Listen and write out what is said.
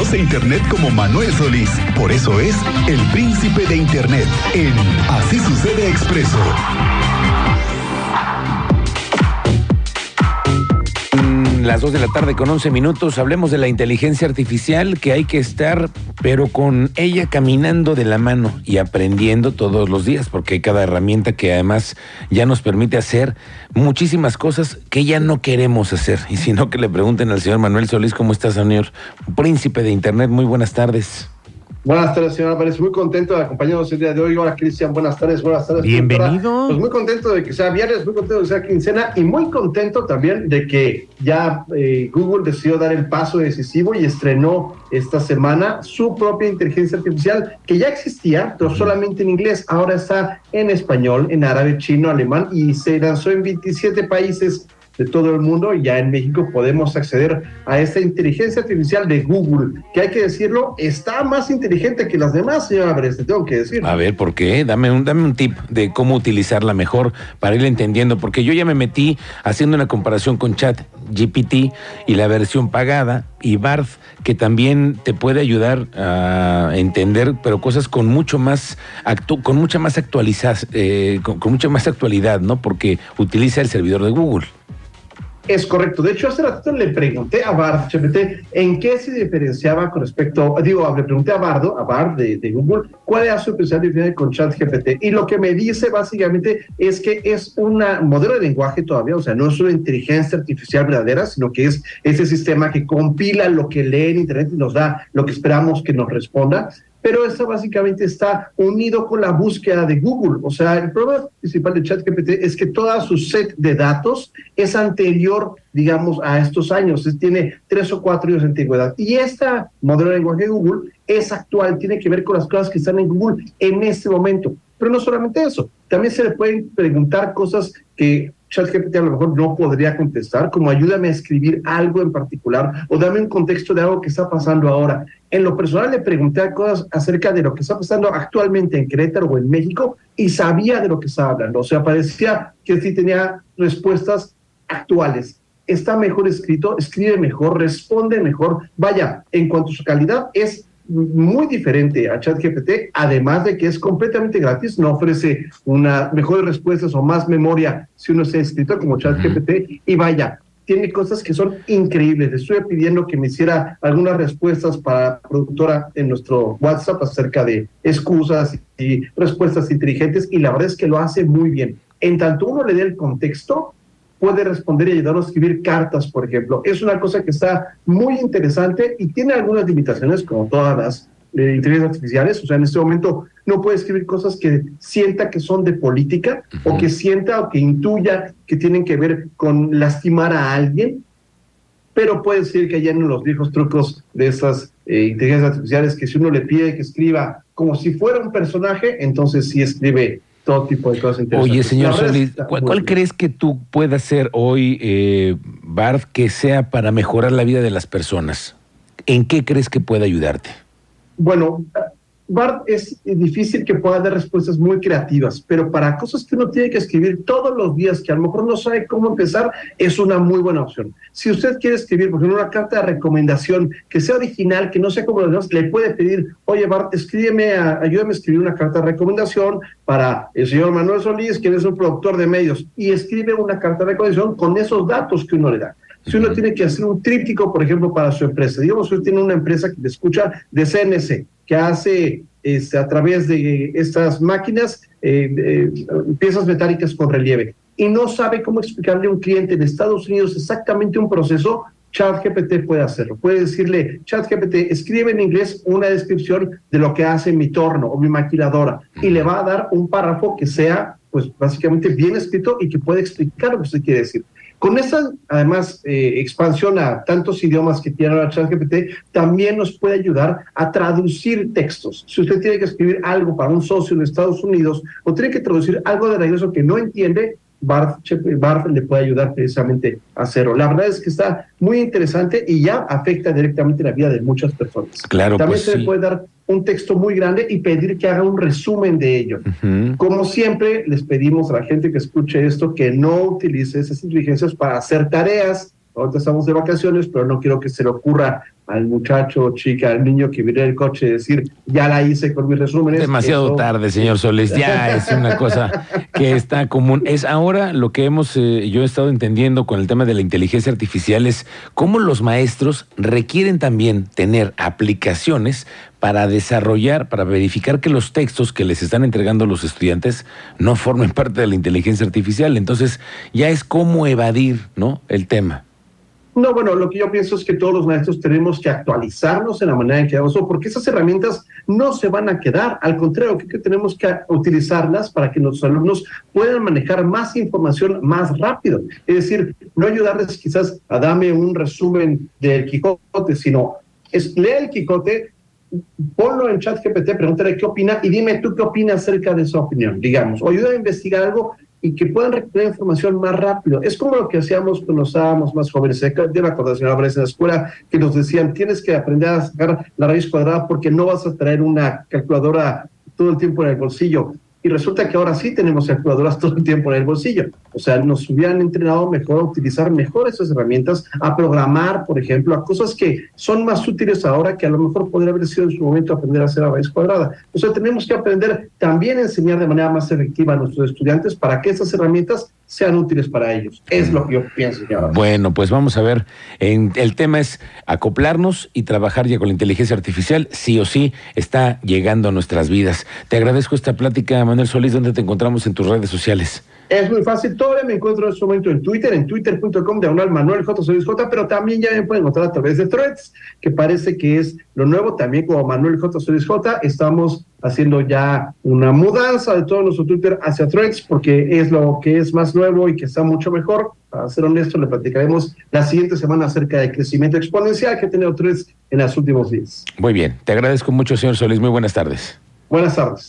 conoce Internet como Manuel Solís. Por eso es el príncipe de Internet en Así sucede expreso. Las 2 de la tarde con 11 minutos. Hablemos de la inteligencia artificial que hay que estar, pero con ella caminando de la mano y aprendiendo todos los días, porque hay cada herramienta que además ya nos permite hacer muchísimas cosas que ya no queremos hacer. Y si no, que le pregunten al señor Manuel Solís, ¿cómo está, señor? Príncipe de Internet, muy buenas tardes. Buenas tardes, señor Álvarez. Muy contento de acompañarnos el día de hoy. Hola, Cristian. Buenas tardes, buenas tardes. Bienvenido. Pues muy contento de que sea viernes, muy contento de que sea quincena y muy contento también de que ya eh, Google decidió dar el paso decisivo y estrenó esta semana su propia inteligencia artificial que ya existía, pero solamente en inglés. Ahora está en español, en árabe, chino, alemán y se lanzó en 27 países de todo el mundo y ya en México podemos acceder a esta inteligencia artificial de Google, que hay que decirlo, está más inteligente que las demás, señora Álvarez, te tengo que decir. A ver, ¿por qué? Dame un, dame un tip de cómo utilizarla mejor para ir entendiendo, porque yo ya me metí haciendo una comparación con Chat GPT y la versión pagada y Barth, que también te puede ayudar a entender, pero cosas con mucho más con mucha más eh, con mucha más actualidad, ¿no? Porque utiliza el servidor de Google. Es correcto. De hecho, hace ratito le pregunté a Bard en qué se diferenciaba con respecto, digo, le pregunté a Bardo, a Bard de, Google, cuál era su diferencia con ChatGPT. Y lo que me dice básicamente es que es un modelo de lenguaje todavía, o sea, no es una inteligencia artificial verdadera, sino que es ese sistema que compila lo que lee en Internet y nos da lo que esperamos que nos responda pero eso básicamente está unido con la búsqueda de Google. O sea, el problema principal de ChatGPT es que toda su set de datos es anterior, digamos, a estos años. tiene tres o cuatro años de antigüedad. Y esta modelo de lenguaje de Google es actual, tiene que ver con las cosas que están en Google en este momento. Pero no solamente eso, también se le pueden preguntar cosas que ChatGPT a lo mejor no podría contestar, como ayúdame a escribir algo en particular o dame un contexto de algo que está pasando ahora. En lo personal le pregunté cosas acerca de lo que está pasando actualmente en Querétaro o en México y sabía de lo que estaba hablando. O sea, parecía que sí tenía respuestas actuales. Está mejor escrito, escribe mejor, responde mejor. Vaya, en cuanto a su calidad, es muy diferente a ChatGPT, además de que es completamente gratis, no ofrece una mejores respuestas o más memoria si uno sea escritor como ChatGPT y vaya, tiene cosas que son increíbles. Le estuve pidiendo que me hiciera algunas respuestas para productora en nuestro WhatsApp acerca de excusas y respuestas inteligentes y la verdad es que lo hace muy bien. En tanto uno le dé el contexto, puede responder y ayudarnos a escribir cartas, por ejemplo. Es una cosa que está muy interesante y tiene algunas limitaciones, como todas las eh, inteligencias artificiales. O sea, en este momento no puede escribir cosas que sienta que son de política o que sienta o que intuya que tienen que ver con lastimar a alguien, pero puede decir que ya en los viejos trucos de esas eh, inteligencias artificiales que si uno le pide que escriba como si fuera un personaje, entonces sí escribe todo tipo de cosas interesantes. Oye, señor Solís, ¿cuál, crees que tú puedas hacer hoy, eh, Bart, que sea para mejorar la vida de las personas? ¿En qué crees que puede ayudarte? Bueno, Bart es difícil que pueda dar respuestas muy creativas, pero para cosas que uno tiene que escribir todos los días, que a lo mejor no sabe cómo empezar, es una muy buena opción. Si usted quiere escribir, por ejemplo, una carta de recomendación que sea original, que no sea como los demás, le puede pedir, oye Bart, escríbeme, ayúdame a escribir una carta de recomendación para el señor Manuel Solís, quien es un productor de medios, y escribe una carta de recomendación con esos datos que uno le da. Si uno tiene que hacer un tríptico, por ejemplo, para su empresa, digamos que usted tiene una empresa que le escucha de CNC, que hace este, a través de estas máquinas eh, piezas metálicas con relieve y no sabe cómo explicarle a un cliente en Estados Unidos exactamente un proceso, ChatGPT puede hacerlo. Puede decirle, ChatGPT, escribe en inglés una descripción de lo que hace mi torno o mi maquiladora y le va a dar un párrafo que sea, pues básicamente bien escrito y que puede explicar lo que usted quiere decir. Con esa, además, eh, expansión a tantos idiomas que tiene la ChatGPT, también nos puede ayudar a traducir textos. Si usted tiene que escribir algo para un socio en Estados Unidos o tiene que traducir algo de regreso que no entiende, Barth, le puede ayudar precisamente a hacerlo. La verdad es que está muy interesante y ya afecta directamente la vida de muchas personas. Claro, También pues se le puede dar un texto muy grande y pedir que haga un resumen de ello. Como siempre, les pedimos a la gente que escuche esto que no utilice esas inteligencias para hacer tareas ahorita estamos de vacaciones, pero no quiero que se le ocurra al muchacho, chica, al niño que viene el coche decir, ya la hice con mis resúmenes. Demasiado tarde, señor Soles, ya es una cosa que está común. Es ahora lo que hemos, eh, yo he estado entendiendo con el tema de la inteligencia artificial, es cómo los maestros requieren también tener aplicaciones para desarrollar, para verificar que los textos que les están entregando los estudiantes no formen parte de la inteligencia artificial. Entonces, ya es cómo evadir, ¿no? El tema. No, bueno, lo que yo pienso es que todos los maestros tenemos que actualizarnos en la manera en que vamos, porque esas herramientas no se van a quedar, al contrario, que tenemos que utilizarlas para que los alumnos puedan manejar más información más rápido. Es decir, no ayudarles quizás a darme un resumen del Quijote, sino es lee el Quijote, ponlo en chat GPT, pregúntale qué opina y dime tú qué opinas acerca de su opinión, digamos, o ayuda a investigar algo y que puedan recuperar información más rápido. Es como lo que hacíamos cuando estábamos más jóvenes. Yo me acuerdo, señora en la escuela, que nos decían, tienes que aprender a sacar la raíz cuadrada porque no vas a traer una calculadora todo el tiempo en el bolsillo y resulta que ahora sí tenemos calculadoras todo el tiempo en el bolsillo. O sea, nos hubieran entrenado mejor a utilizar mejor esas herramientas, a programar, por ejemplo, a cosas que son más útiles ahora que a lo mejor podría haber sido en su momento aprender a hacer la raíz cuadrada. O sea, tenemos que aprender también a enseñar de manera más efectiva a nuestros estudiantes para que esas herramientas sean útiles para ellos. Es lo que yo pienso. Bueno, pues vamos a ver. El tema es acoplarnos y trabajar ya con la inteligencia artificial. Sí o sí está llegando a nuestras vidas. Te agradezco esta plática, Manuel Solís. ¿Dónde te encontramos en tus redes sociales? Es muy fácil, todavía me encuentro en este momento en Twitter, en twitter.com diagonal Manuel J. J, pero también ya me pueden encontrar a través de Threads, que parece que es lo nuevo, también como Manuel J. J. Estamos haciendo ya una mudanza de todo nuestro Twitter hacia Threads, porque es lo que es más nuevo y que está mucho mejor. Para ser honesto, le platicaremos la siguiente semana acerca del crecimiento exponencial que ha tenido Threads en los últimos días. Muy bien, te agradezco mucho, señor Solís. Muy buenas tardes. Buenas tardes.